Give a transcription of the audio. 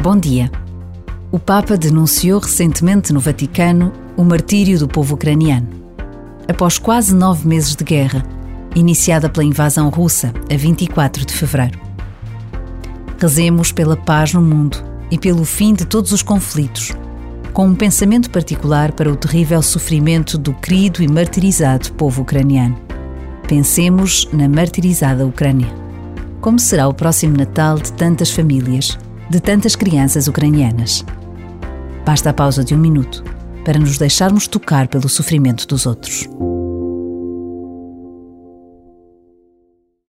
Bom dia. O Papa denunciou recentemente no Vaticano o martírio do povo ucraniano. Após quase nove meses de guerra, iniciada pela invasão russa a 24 de fevereiro. Rezemos pela paz no mundo e pelo fim de todos os conflitos, com um pensamento particular para o terrível sofrimento do querido e martirizado povo ucraniano. Pensemos na martirizada Ucrânia. Como será o próximo Natal de tantas famílias, de tantas crianças ucranianas? Basta a pausa de um minuto para nos deixarmos tocar pelo sofrimento dos outros.